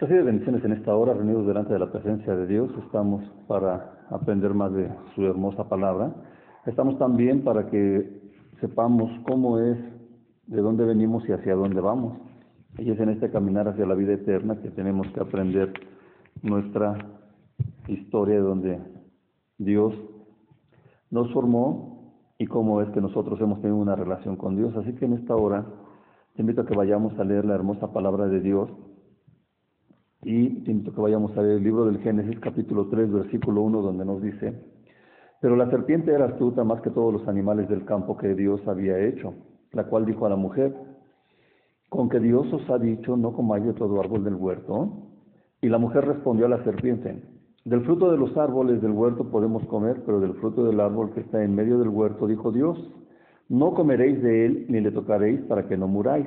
De bendiciones en esta hora, reunidos delante de la presencia de Dios, estamos para aprender más de su hermosa palabra. Estamos también para que sepamos cómo es, de dónde venimos y hacia dónde vamos. Y es en este caminar hacia la vida eterna que tenemos que aprender nuestra historia de donde Dios nos formó y cómo es que nosotros hemos tenido una relación con Dios. Así que en esta hora te invito a que vayamos a leer la hermosa palabra de Dios y que vayamos a leer el libro del Génesis capítulo 3 versículo 1 donde nos dice, pero la serpiente era astuta más que todos los animales del campo que Dios había hecho, la cual dijo a la mujer, con que Dios os ha dicho, no comáis de todo árbol del huerto. Y la mujer respondió a la serpiente, del fruto de los árboles del huerto podemos comer, pero del fruto del árbol que está en medio del huerto, dijo Dios, no comeréis de él ni le tocaréis para que no muráis.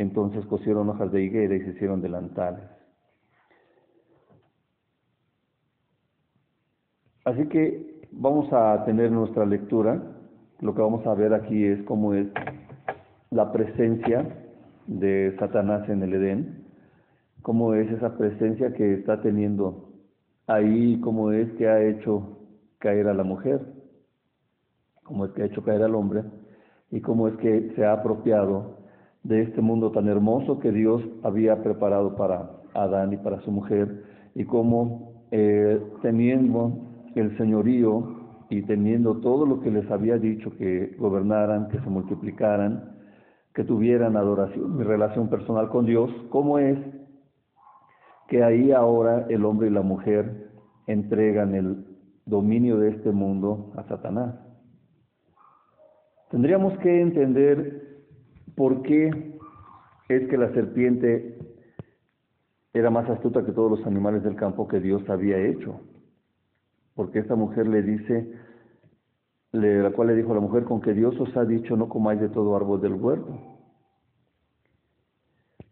Entonces cosieron hojas de higuera y se hicieron delantales. Así que vamos a tener nuestra lectura. Lo que vamos a ver aquí es cómo es la presencia de Satanás en el Edén, cómo es esa presencia que está teniendo ahí, cómo es que ha hecho caer a la mujer, cómo es que ha hecho caer al hombre y cómo es que se ha apropiado de este mundo tan hermoso que Dios había preparado para Adán y para su mujer y cómo eh, teniendo el señorío y teniendo todo lo que les había dicho que gobernaran, que se multiplicaran, que tuvieran adoración y relación personal con Dios, cómo es que ahí ahora el hombre y la mujer entregan el dominio de este mundo a Satanás. Tendríamos que entender ¿Por qué es que la serpiente era más astuta que todos los animales del campo que Dios había hecho? Porque esta mujer le dice, la cual le dijo a la mujer, con que Dios os ha dicho no comáis de todo árbol del huerto.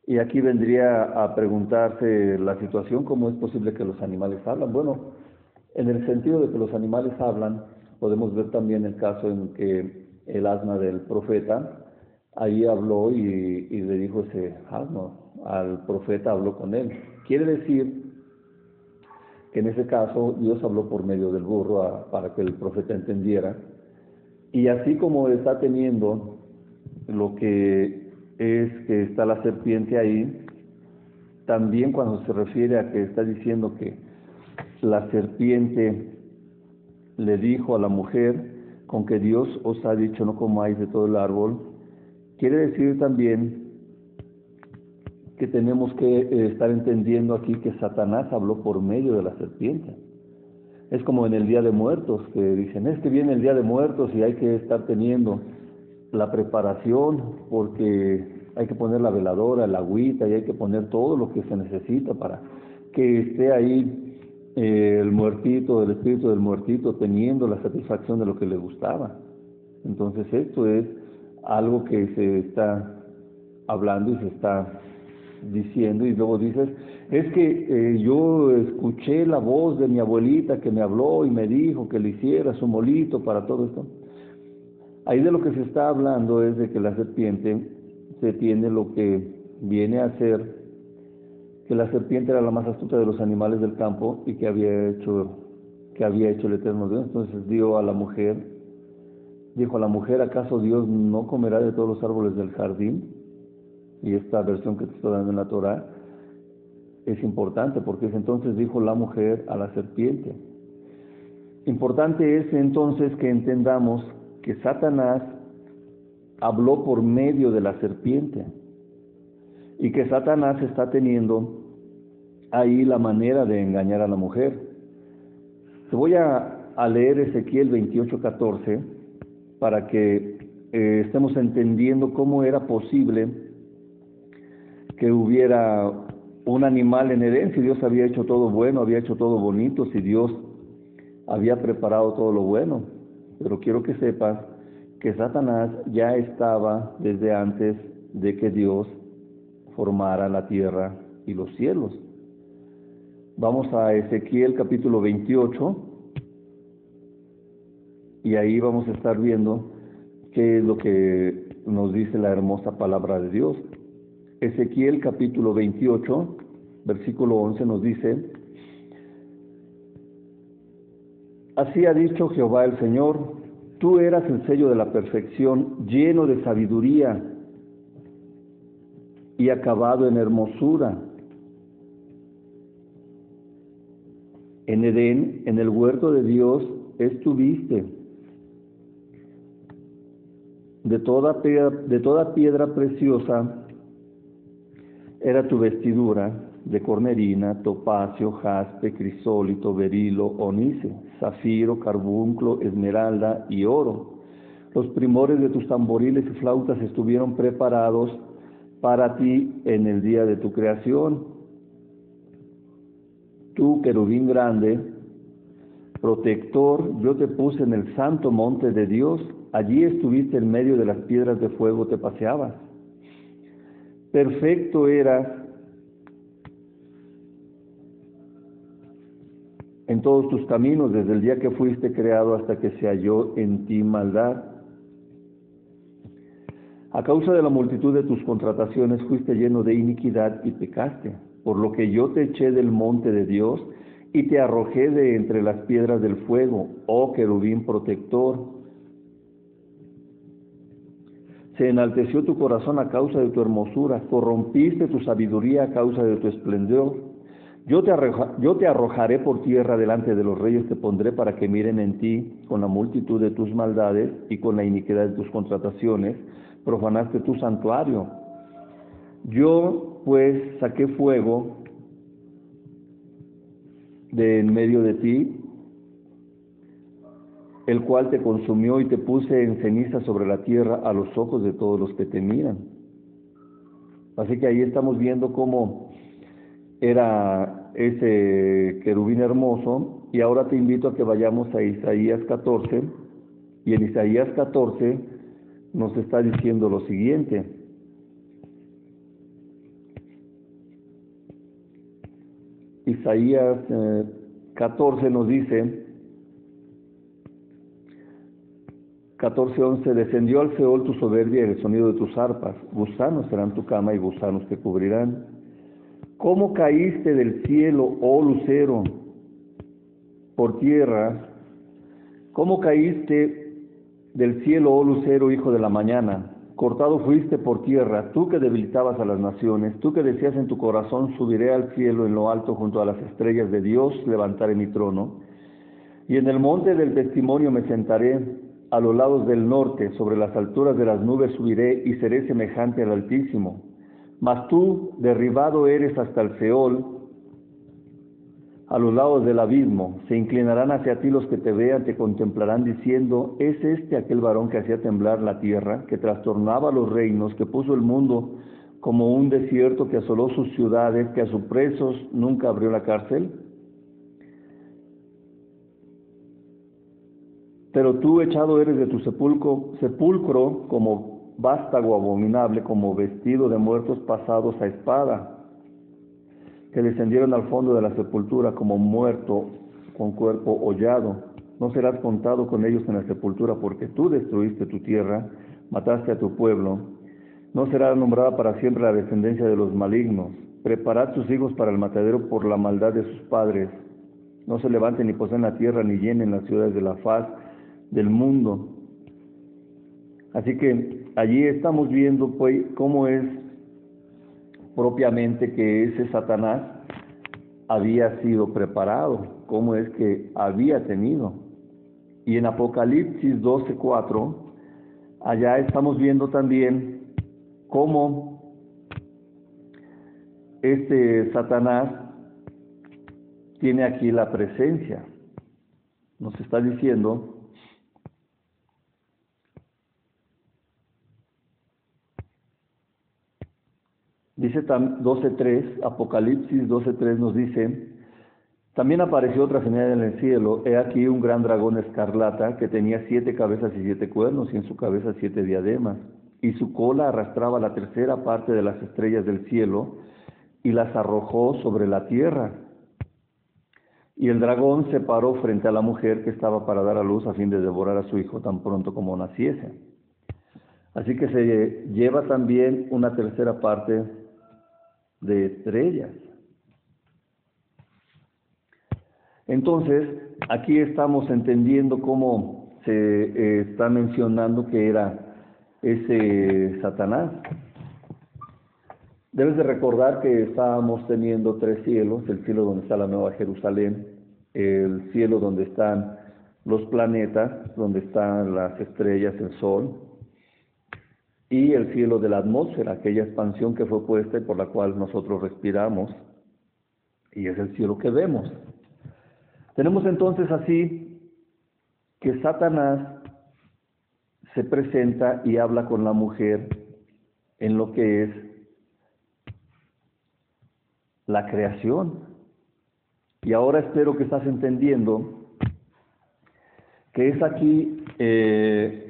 Y aquí vendría a preguntarse la situación, ¿cómo es posible que los animales hablan? Bueno, en el sentido de que los animales hablan, podemos ver también el caso en que el asma del profeta ahí habló y, le dijo ese asno, al profeta habló con él. Quiere decir que en ese caso Dios habló por medio del burro para que el profeta entendiera. Y así como está teniendo lo que es que está la serpiente ahí, también cuando se refiere a que está diciendo que la serpiente le dijo a la mujer, con que Dios os ha dicho no comáis de todo el árbol, Quiere decir también que tenemos que eh, estar entendiendo aquí que Satanás habló por medio de la serpiente. Es como en el Día de Muertos, que dicen, es que viene el Día de Muertos y hay que estar teniendo la preparación porque hay que poner la veladora, el agüita y hay que poner todo lo que se necesita para que esté ahí eh, el muertito, el espíritu del muertito teniendo la satisfacción de lo que le gustaba. Entonces esto es algo que se está hablando y se está diciendo y luego dices, es que eh, yo escuché la voz de mi abuelita que me habló y me dijo que le hiciera su molito para todo esto. Ahí de lo que se está hablando es de que la serpiente se tiene lo que viene a ser que la serpiente era la más astuta de los animales del campo y que había hecho que había hecho el eterno Dios. Entonces dio a la mujer Dijo la mujer, ¿acaso Dios no comerá de todos los árboles del jardín? Y esta versión que te estoy dando en la Torah es importante porque es entonces dijo la mujer a la serpiente. Importante es entonces que entendamos que Satanás habló por medio de la serpiente y que Satanás está teniendo ahí la manera de engañar a la mujer. Te voy a, a leer Ezequiel 28, 14 para que eh, estemos entendiendo cómo era posible que hubiera un animal en si Dios había hecho todo bueno, había hecho todo bonito, si Dios había preparado todo lo bueno. Pero quiero que sepas que Satanás ya estaba desde antes de que Dios formara la tierra y los cielos. Vamos a Ezequiel capítulo 28 y ahí vamos a estar viendo qué es lo que nos dice la hermosa palabra de Dios. Ezequiel capítulo 28, versículo 11 nos dice, Así ha dicho Jehová el Señor, tú eras el sello de la perfección, lleno de sabiduría y acabado en hermosura. En Edén, en el huerto de Dios, estuviste. De toda, piedra, preciosa era tu vestidura, de cornerina, topacio, jaspe, crisólito, berilo, onice, zafiro, carbunclo, esmeralda y oro. Los primores de tus tamboriles y flautas estuvieron preparados para ti en el día de tu creación. Tú, querubín grande, protector, yo te puse en el santo monte de Dios, allí estuviste en medio de las piedras de fuego, te paseabas. Perfecto eras en todos tus caminos, desde el día que fuiste creado hasta que se halló en ti maldad. A causa de la multitud de tus contrataciones fuiste lleno de iniquidad y pecaste, por lo que yo te eché del monte de Dios y te arrojé de entre las piedras del fuego, oh querubín protector. Se enalteció tu corazón a causa de tu hermosura, corrompiste tu sabiduría a causa de tu esplendor. Yo te, yo te arrojaré por tierra delante de los reyes, te pondré para que miren en ti con la multitud de tus maldades y con la iniquidad de tus contrataciones, profanaste tu santuario. Yo pues saqué fuego de en medio de ti, el cual te consumió y te puse en ceniza sobre la tierra a los ojos de todos los que te miran. Así que ahí estamos viendo cómo era ese querubín hermoso y ahora te invito a que vayamos a Isaías 14 y en Isaías 14 nos está diciendo lo siguiente. Isaías 14 eh, nos dice, 14.11, descendió al Seol tu soberbia y el sonido de tus arpas, gusanos serán tu cama y gusanos te cubrirán. ¿Cómo caíste del cielo, oh lucero, por tierra? ¿Cómo caíste del cielo, oh lucero, hijo de la mañana? Cortado fuiste por tierra, tú que debilitabas a las naciones, tú que decías en tu corazón, subiré al cielo en lo alto junto a las estrellas de Dios, levantaré mi trono. Y en el monte del testimonio me sentaré, a los lados del norte, sobre las alturas de las nubes subiré y seré semejante al Altísimo. Mas tú, derribado eres hasta el Seol, a los lados del abismo, se inclinarán hacia ti los que te vean, te contemplarán diciendo, ¿es este aquel varón que hacía temblar la tierra, que trastornaba los reinos, que puso el mundo como un desierto, que asoló sus ciudades, que a sus presos nunca abrió la cárcel? Pero tú echado eres de tu sepulcro, sepulcro como vástago abominable como vestido de muertos pasados a espada, que descendieron al fondo de la sepultura como muerto con cuerpo hollado. No serás contado con ellos en la sepultura, porque tú destruiste tu tierra, mataste a tu pueblo. No será nombrada para siempre la descendencia de los malignos. Preparad sus hijos para el matadero por la maldad de sus padres. No se levanten ni poseen la tierra, ni llenen las ciudades de la faz del mundo. Así que allí estamos viendo pues cómo es propiamente que ese Satanás había sido preparado, cómo es que había tenido. Y en Apocalipsis 12:4, allá estamos viendo también cómo este Satanás tiene aquí la presencia. Nos está diciendo Dice 12.3, Apocalipsis 12.3 nos dice, también apareció otra señal en el cielo, he aquí un gran dragón escarlata que tenía siete cabezas y siete cuernos y en su cabeza siete diademas, y su cola arrastraba la tercera parte de las estrellas del cielo y las arrojó sobre la tierra. Y el dragón se paró frente a la mujer que estaba para dar a luz a fin de devorar a su hijo tan pronto como naciese. Así que se lleva también una tercera parte de estrellas. Entonces, aquí estamos entendiendo cómo se eh, está mencionando que era ese Satanás. Debes de recordar que estábamos teniendo tres cielos, el cielo donde está la Nueva Jerusalén, el cielo donde están los planetas, donde están las estrellas, el sol, y el cielo de la atmósfera, aquella expansión que fue puesta y por la cual nosotros respiramos, y es el cielo que vemos. Tenemos entonces así que Satanás se presenta y habla con la mujer en lo que es la creación. Y ahora espero que estás entendiendo que es aquí eh,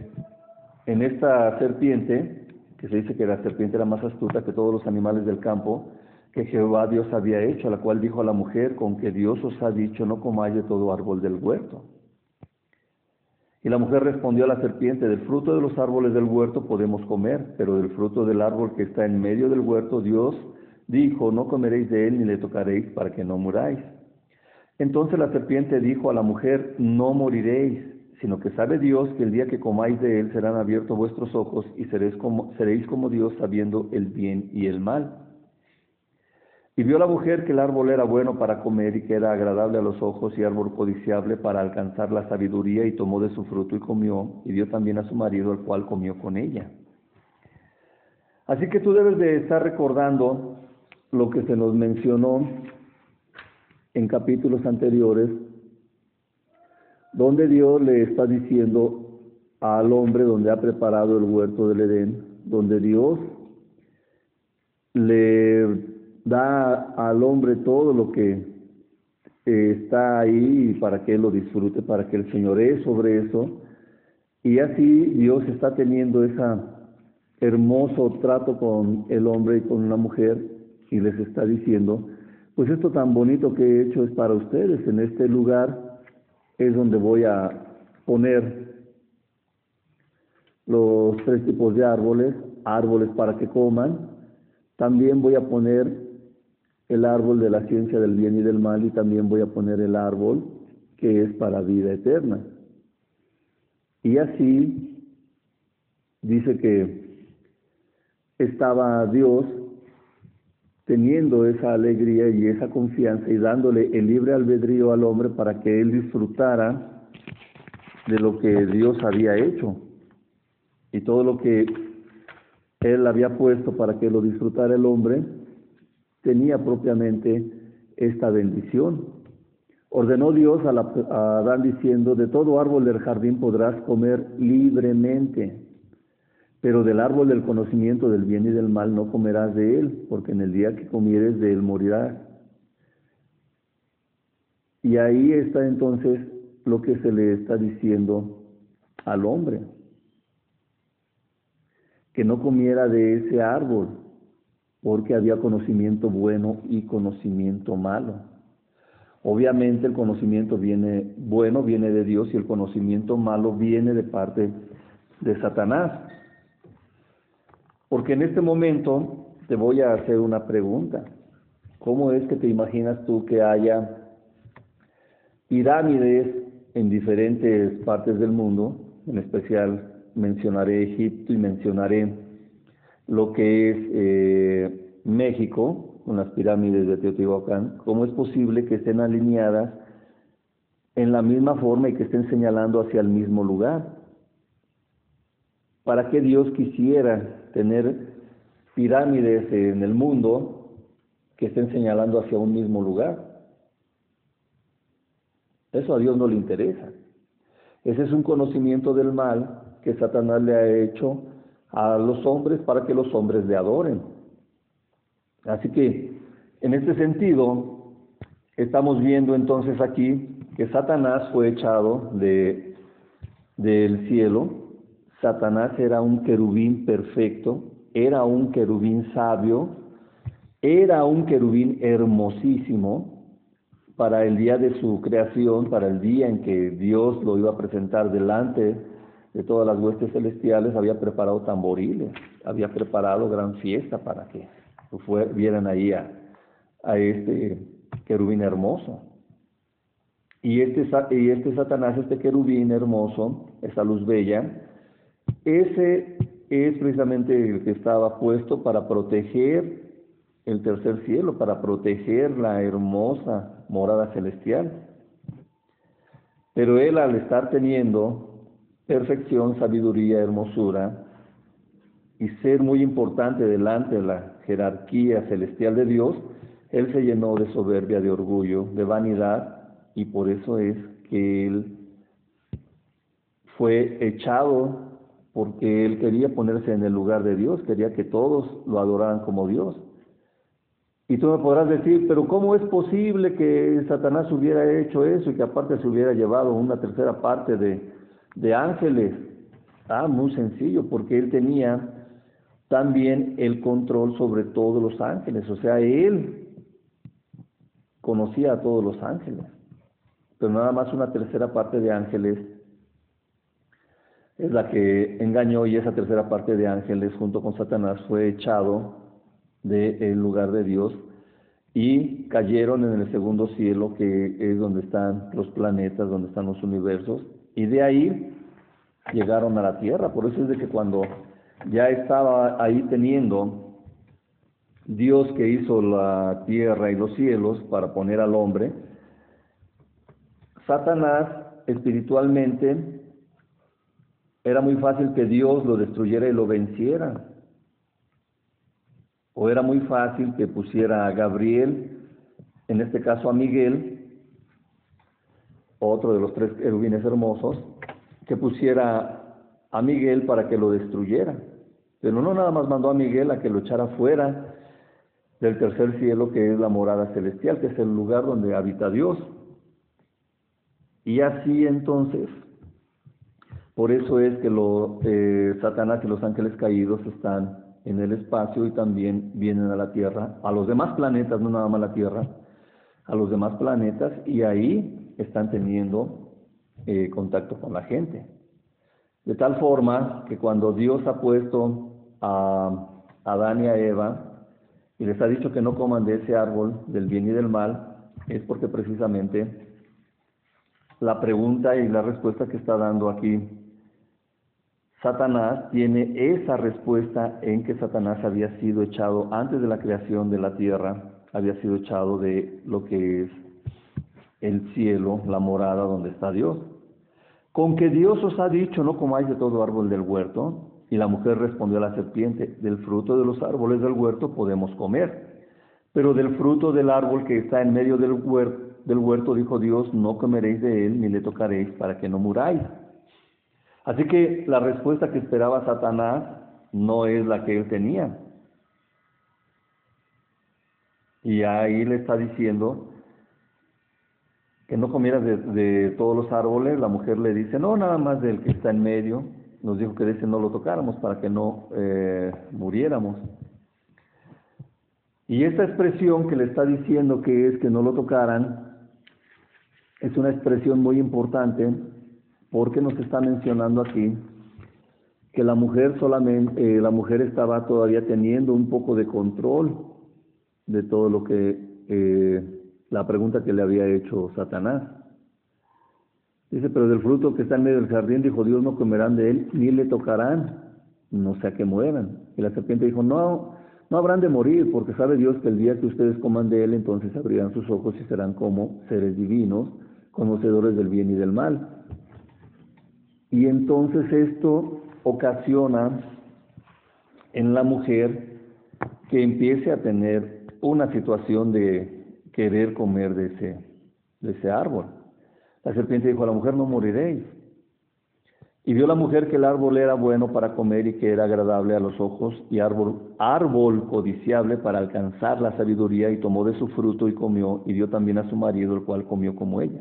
en esta serpiente, que se dice que la serpiente era más astuta que todos los animales del campo, que Jehová Dios había hecho, a la cual dijo a la mujer, con que Dios os ha dicho, no comáis de todo árbol del huerto. Y la mujer respondió a la serpiente, del fruto de los árboles del huerto podemos comer, pero del fruto del árbol que está en medio del huerto, Dios dijo, no comeréis de él ni le tocaréis para que no muráis. Entonces la serpiente dijo a la mujer, no moriréis sino que sabe Dios que el día que comáis de él serán abiertos vuestros ojos y seréis como, seréis como Dios sabiendo el bien y el mal. Y vio la mujer que el árbol era bueno para comer y que era agradable a los ojos y árbol codiciable para alcanzar la sabiduría y tomó de su fruto y comió y dio también a su marido el cual comió con ella. Así que tú debes de estar recordando lo que se nos mencionó en capítulos anteriores donde Dios le está diciendo al hombre donde ha preparado el huerto del Edén, donde Dios le da al hombre todo lo que está ahí para que él lo disfrute, para que el Señor sobre eso. Y así Dios está teniendo ese hermoso trato con el hombre y con la mujer y les está diciendo, pues esto tan bonito que he hecho es para ustedes en este lugar es donde voy a poner los tres tipos de árboles, árboles para que coman. También voy a poner el árbol de la ciencia del bien y del mal y también voy a poner el árbol que es para vida eterna. Y así dice que estaba Dios teniendo esa alegría y esa confianza y dándole el libre albedrío al hombre para que él disfrutara de lo que Dios había hecho y todo lo que él había puesto para que lo disfrutara el hombre, tenía propiamente esta bendición. Ordenó Dios a, a Adán diciendo, de todo árbol del jardín podrás comer libremente, pero del árbol del conocimiento del bien y del mal no comerás de él, porque en el día que comieres de él morirás. Y ahí está entonces lo que se le está diciendo al hombre, que no comiera de ese árbol, porque había conocimiento bueno y conocimiento malo. Obviamente el conocimiento viene bueno, viene de Dios y el conocimiento malo viene de parte de Satanás. Porque en este momento te voy a hacer una pregunta. ¿Cómo es que te imaginas tú que haya pirámides en diferentes partes del mundo? En especial mencionaré Egipto y mencionaré lo que es eh, México, con las pirámides de Teotihuacán. ¿Cómo es posible que estén alineadas en la misma forma y que estén señalando hacia el mismo lugar? ¿Para qué Dios quisiera tener pirámides en el mundo que estén señalando hacia un mismo lugar. Eso a Dios no le interesa. Ese es un conocimiento del mal que Satanás le ha hecho a los hombres para que los hombres le adoren. Así que, en este sentido, estamos viendo entonces aquí que Satanás fue echado de, del cielo. Satanás era un querubín perfecto, era un querubín sabio, era un querubín hermosísimo para el día de su creación, para el día en que Dios lo iba a presentar delante de todas las huestes celestiales, había preparado tamboriles, había preparado gran fiesta para que vieran ahí a, a este querubín hermoso. Y este, y este Satanás, este querubín hermoso, esa luz bella, ese es precisamente el que estaba puesto para proteger el tercer cielo, para proteger la hermosa morada celestial. Pero él al estar teniendo perfección, sabiduría, hermosura, y ser muy importante delante de la jerarquía celestial de Dios, él se llenó de soberbia, de orgullo, de vanidad, y por eso es que él fue echado porque él quería ponerse en el lugar de Dios, quería que todos lo adoraran como Dios. Y tú me podrás decir, pero ¿cómo es posible que Satanás hubiera hecho eso y que aparte se hubiera llevado una tercera parte de, ángeles? Ah, muy sencillo, porque él tenía también el control sobre todos los ángeles, o sea, él conocía a todos los ángeles pero nada más una tercera parte de ángeles es la que engañó y esa tercera parte de ángeles junto con Satanás fue echado del lugar de Dios y cayeron en el segundo cielo que es donde están los planetas, donde están los universos y de ahí llegaron a la tierra. Por eso es de que cuando ya estaba ahí teniendo Dios que hizo la tierra y los cielos para poner al hombre, Satanás espiritualmente era muy fácil que Dios lo destruyera y lo venciera. O era muy fácil que pusiera a Gabriel, en este caso a Miguel, otro de los tres querubines hermosos, que pusiera a Miguel para que lo destruyera. Pero no nada más mandó a Miguel a que lo echara fuera del tercer cielo, que es la morada celestial, que es el lugar donde habita Dios. Y así entonces, por eso es que lo, eh, Satanás y los ángeles caídos están en el espacio y también vienen a la Tierra, a los demás planetas, no nada más la Tierra, a los demás planetas y ahí están teniendo eh, contacto con la gente. De tal forma que cuando Dios ha puesto a Adán y a Eva y les ha dicho que no coman de ese árbol del bien y del mal, es porque precisamente la pregunta y la respuesta que está dando aquí Satanás tiene esa respuesta en que Satanás había sido echado antes de la creación de la tierra, había sido echado de lo que es el cielo, la morada donde está Dios. Con que Dios os ha dicho, no comáis de todo árbol del huerto. Y la mujer respondió a la serpiente, del fruto de los árboles del huerto podemos comer, pero del fruto del árbol que está en medio del huerto, del huerto dijo Dios, no comeréis de él ni le tocaréis para que no muráis. Así que la respuesta que esperaba Satanás no es la que él tenía. Y ahí le está diciendo que no comieras de, todos los árboles. La mujer le dice, no, nada más del que está en medio. Nos dijo que de ese no lo tocáramos para que no eh, muriéramos. Y esta expresión que le está diciendo que es que no lo tocaran, es una expresión muy importante porque nos está mencionando aquí que la mujer solamente, eh, la mujer estaba todavía teniendo un poco de control de todo lo que, eh, la pregunta que le había hecho Satanás. Dice, pero del fruto que está en medio del jardín, dijo Dios, no comerán de él, ni le tocarán, no sea que mueran. Y la serpiente dijo, no, no habrán de morir, porque sabe Dios que el día que ustedes coman de él, entonces abrirán sus ojos y serán como seres divinos, conocedores del bien y del mal. Y entonces esto ocasiona en la mujer que empiece a tener una situación de querer comer de ese, de ese árbol. La serpiente dijo a la mujer, no moriréis. Y vio la mujer que el árbol era bueno para comer y que era agradable a los ojos y árbol, árbol codiciable para alcanzar la sabiduría y tomó de su fruto y comió y dio también a su marido el cual comió como ella.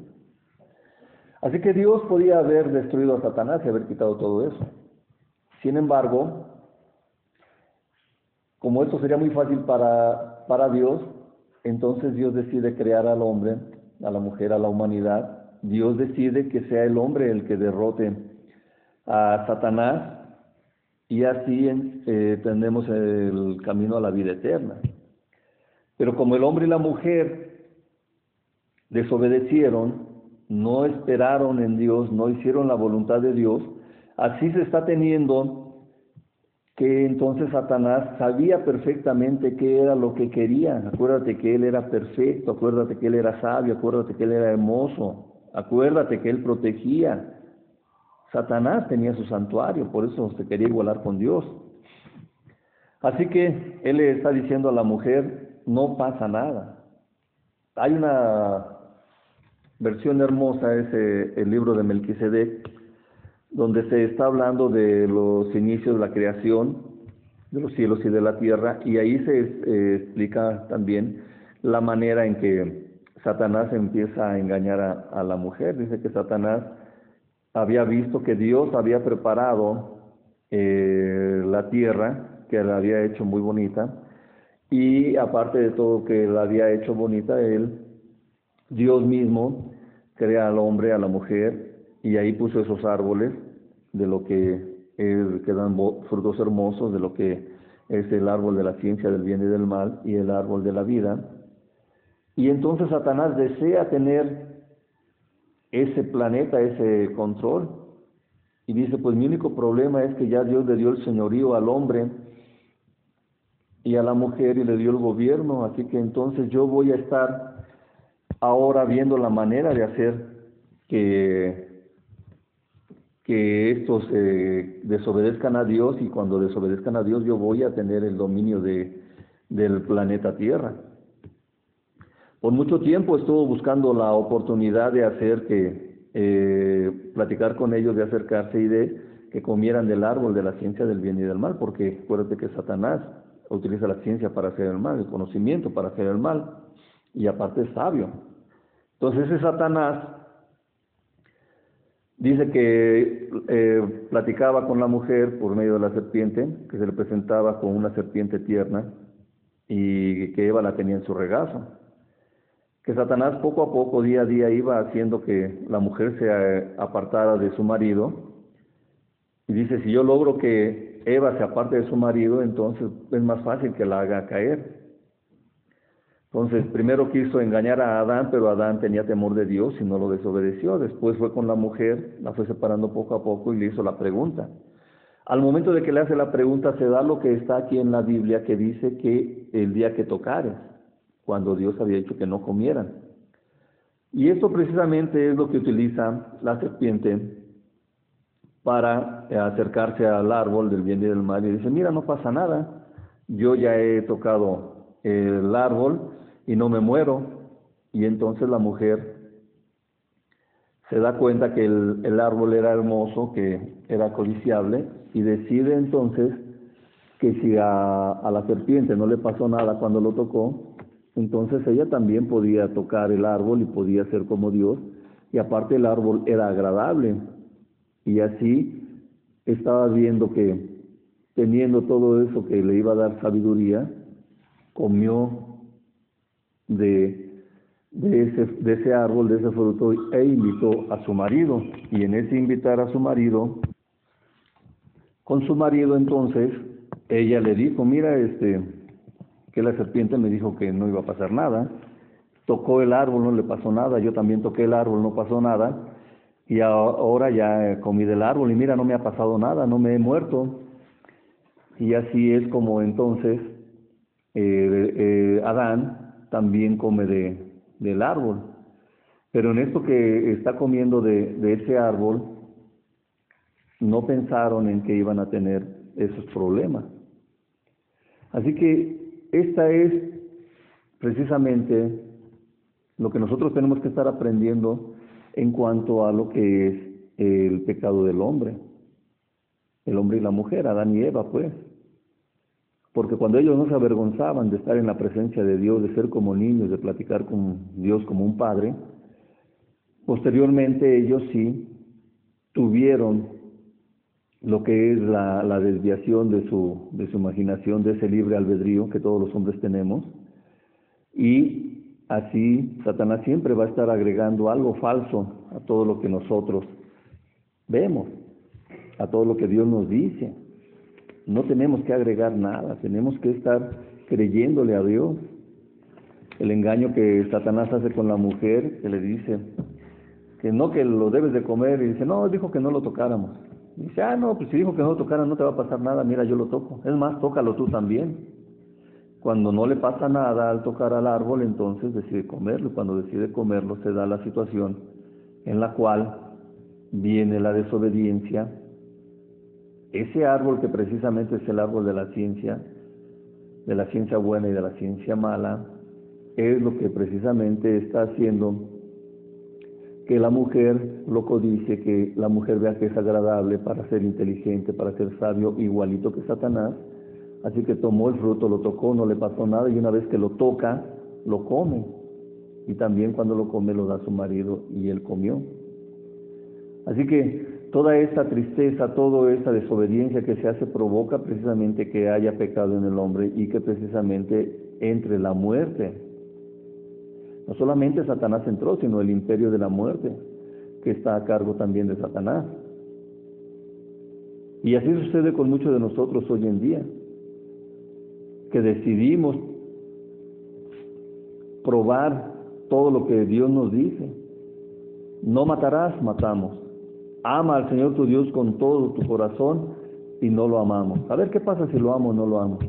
Así que Dios podía haber destruido a Satanás y haber quitado todo eso. Sin embargo, como esto sería muy fácil para, para Dios, entonces Dios decide crear al hombre, a la mujer, a la humanidad. Dios decide que sea el hombre el que derrote a Satanás y así eh, tendremos el camino a la vida eterna. Pero como el hombre y la mujer desobedecieron, no esperaron en Dios, no hicieron la voluntad de Dios, así se está teniendo que entonces Satanás sabía perfectamente qué era lo que quería. Acuérdate que él era perfecto, acuérdate que él era sabio, acuérdate que él era hermoso, acuérdate que él protegía, Satanás tenía su santuario, por eso se quería igualar con Dios. Así que él le está diciendo a la mujer, no pasa nada. Hay una versión hermosa, es el libro de Melquisedec, donde se está hablando de los inicios de la creación de los cielos y de la tierra, y ahí se eh, explica también la manera en que Satanás empieza a engañar a la mujer. Dice que Satanás había visto que Dios había preparado eh, la tierra, que la había hecho muy bonita, y aparte de todo que la había hecho bonita, él, Dios mismo, crea al hombre, a la mujer, y ahí puso esos árboles de lo que, que dan frutos hermosos, de lo que es el árbol de la ciencia del bien y del mal, y el árbol de la vida. Y entonces Satanás desea tener ese planeta, ese control. Y dice, pues mi único problema es que ya Dios le dio el señorío al hombre y a la mujer y le dio el gobierno, así que entonces yo voy a estar ahora viendo la manera de hacer que, que estos eh, desobedezcan a Dios y cuando desobedezcan a Dios yo voy a tener el dominio de, del planeta Tierra. Por mucho tiempo estuvo buscando la oportunidad de hacer que, eh, platicar con ellos, de acercarse y de que comieran del árbol de la ciencia del bien y del mal, porque acuérdate que Satanás utiliza la ciencia para hacer el mal, el conocimiento para hacer el mal, y aparte es sabio. Entonces ese Satanás dice que eh, platicaba con la mujer por medio de la serpiente, que se le presentaba con una serpiente tierna y que Eva la tenía en su regazo que Satanás poco a poco, día a día, iba haciendo que la mujer se eh, apartara de su marido. Y dice, si yo logro que Eva se aparte de su marido, entonces es más fácil que la haga caer. Entonces, primero quiso engañar a Adán, pero Adán tenía temor de Dios y no lo desobedeció. Después fue con la mujer, la fue separando poco a poco y le hizo la pregunta. Al momento de que le hace la pregunta, se da lo que está aquí en la Biblia, que dice que el día que tocares cuando Dios había dicho que no comieran. Y esto precisamente es lo que utiliza la serpiente para acercarse al árbol del bien y del mal y dice, mira, no pasa nada, yo ya he tocado el árbol y no me muero. Y entonces la mujer se da cuenta que el, árbol era hermoso, que era codiciable, y decide entonces que si a, a la serpiente no le pasó nada cuando lo tocó, entonces ella también podía tocar el árbol y podía ser como Dios. Y aparte el árbol era agradable. Y así estaba viendo que teniendo todo eso que le iba a dar sabiduría, comió de, ese, ese árbol, de ese fruto, e invitó a su marido. Y en ese invitar a su marido, con su marido entonces, ella le dijo, mira, este, que la serpiente me dijo que no iba a pasar nada. Tocó el árbol, no le pasó nada. Yo también toqué el árbol, no pasó nada. Y ahora ya comí del árbol y mira, no me ha pasado nada, no me he muerto. Y así es como entonces eh, Adán también come de, del árbol. Pero en esto que está comiendo de, de ese árbol, no pensaron en que iban a tener esos problemas. Así que esta es precisamente lo que nosotros tenemos que estar aprendiendo en cuanto a lo que es el pecado del hombre. el hombre y la mujer, Adán y Eva, pues. Porque cuando ellos no se avergonzaban de estar en la presencia de Dios, de ser como niños, de platicar con Dios como un padre, posteriormente ellos sí tuvieron lo que es la, desviación de su, de su imaginación, de ese libre albedrío que todos los hombres tenemos, y así Satanás siempre va a estar agregando algo falso a todo lo que nosotros vemos, a todo lo que Dios nos dice. No tenemos que agregar nada, tenemos que estar creyéndole a Dios. El engaño que Satanás hace con la mujer, que le dice que no, que lo debes de comer, y dice, no, dijo que no lo tocáramos. Dice, ah, no, pues si dijo que no lo tocara no te va a pasar nada, mira, yo lo toco. Es más, tócalo tú también. Cuando no le pasa nada al tocar al árbol, entonces decide comerlo. Cuando decide comerlo, se da la situación en la cual viene la desobediencia. Ese árbol que precisamente es el árbol de la ciencia, de la ciencia buena y de la ciencia mala, es lo que precisamente está haciendo que la mujer lo codice, que la mujer vea que es agradable para ser inteligente, para ser sabio, igualito que Satanás. Así que tomó el fruto, lo tocó, no le pasó nada y una vez que lo toca, lo come. Y también cuando lo come lo da a su marido y él comió. Así que toda esa tristeza, toda esa desobediencia que se hace provoca precisamente que haya pecado en el hombre y que precisamente entre la muerte. No solamente Satanás entró, sino el imperio de la muerte, que está a cargo también de Satanás. Y así sucede con muchos de nosotros hoy en día, que decidimos probar todo lo que Dios nos dice. No matarás, matamos. Ama al Señor tu Dios con todo tu corazón y no lo amamos. A ver qué pasa si lo amo o no lo amo.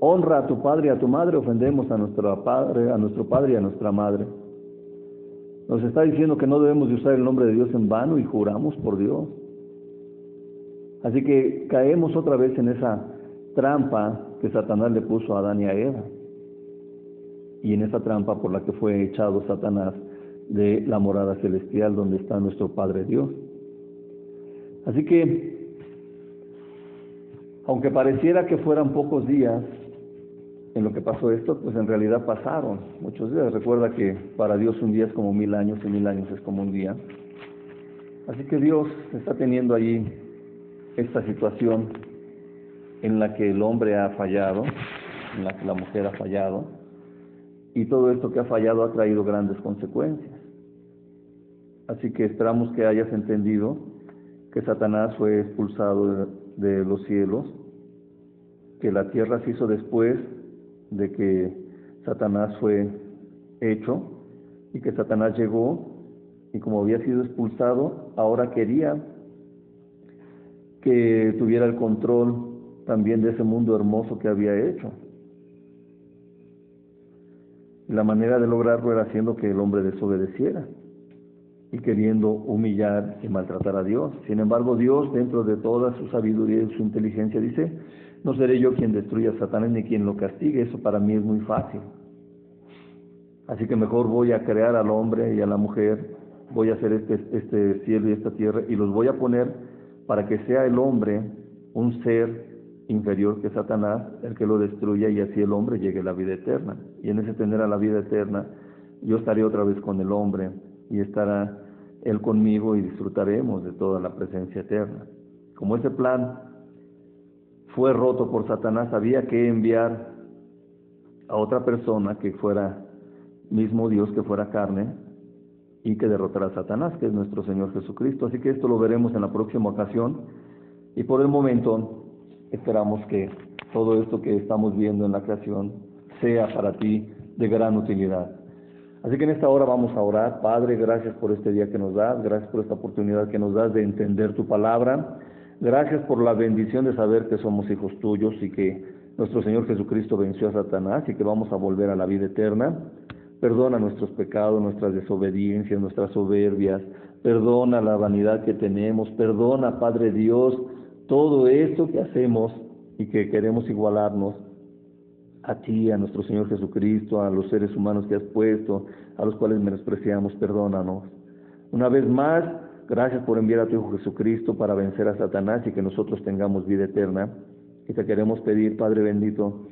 Honra a tu padre y a tu madre, ofendemos a nuestro padre, a nuestro padre y a nuestra madre. Nos está diciendo que no debemos de usar el nombre de Dios en vano y juramos por Dios. Así que caemos otra vez en esa trampa que Satanás le puso a Adán y a Eva. Y en esa trampa por la que fue echado Satanás de la morada celestial donde está nuestro Padre Dios. Así que, aunque pareciera que fueran pocos días, en lo que pasó esto, pues en realidad pasaron muchos días. Recuerda que para Dios un día es como mil años y mil años es como un día. Así que Dios está teniendo ahí esta situación en la que el hombre ha fallado, en la que la mujer ha fallado, y todo esto que ha fallado ha traído grandes consecuencias. Así que esperamos que hayas entendido que Satanás fue expulsado de, los cielos, que la tierra se hizo después de que Satanás fue hecho y que Satanás llegó y como había sido expulsado, ahora quería que tuviera el control también de ese mundo hermoso que había hecho. la manera de lograrlo era haciendo que el hombre desobedeciera y queriendo humillar y maltratar a Dios. Sin embargo, Dios, dentro de toda su sabiduría y su inteligencia, dice, no seré yo quien destruya a Satanás ni quien lo castigue, eso para mí es muy fácil. Así que mejor voy a crear al hombre y a la mujer, voy a hacer este, este cielo y esta tierra y los voy a poner para que sea el hombre un ser inferior que Satanás, el que lo destruya y así el hombre llegue a la vida eterna. Y en ese tener a la vida eterna, yo estaré otra vez con el hombre y estará él conmigo y disfrutaremos de toda la presencia eterna. Como ese plan fue roto por Satanás, había que enviar a otra persona que fuera mismo Dios, que fuera carne y que derrotara a Satanás, que es nuestro Señor Jesucristo. Así que esto lo veremos en la próxima ocasión y por el momento esperamos que todo esto que estamos viendo en la creación sea para ti de gran utilidad. Así que en esta hora vamos a orar. Padre, gracias por este día que nos das, gracias por esta oportunidad que nos das de entender tu palabra. Gracias por la bendición de saber que somos hijos tuyos y que nuestro Señor Jesucristo venció a Satanás y que vamos a volver a la vida eterna. Perdona nuestros pecados, nuestras desobediencias, nuestras soberbias. Perdona la vanidad que tenemos. Perdona, Padre Dios, todo esto que hacemos y que queremos igualarnos a ti, a nuestro Señor Jesucristo, a los seres humanos que has puesto, a los cuales menospreciamos. Perdónanos. Una vez más, Gracias por enviar a tu Hijo Jesucristo para vencer a Satanás y que nosotros tengamos vida eterna. Y te queremos pedir, Padre bendito,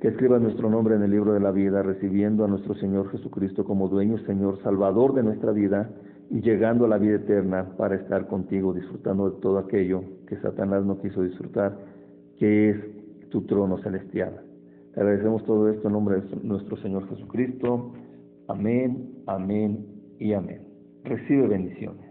que escriba nuestro nombre en el libro de la vida, recibiendo a nuestro Señor Jesucristo como dueño, Señor, Salvador de nuestra vida y llegando a la vida eterna para estar contigo, disfrutando de todo aquello que Satanás no quiso disfrutar, que es tu trono celestial. Agradecemos todo esto en nombre de nuestro Señor Jesucristo. Amén, amén y amén. Recibe bendiciones.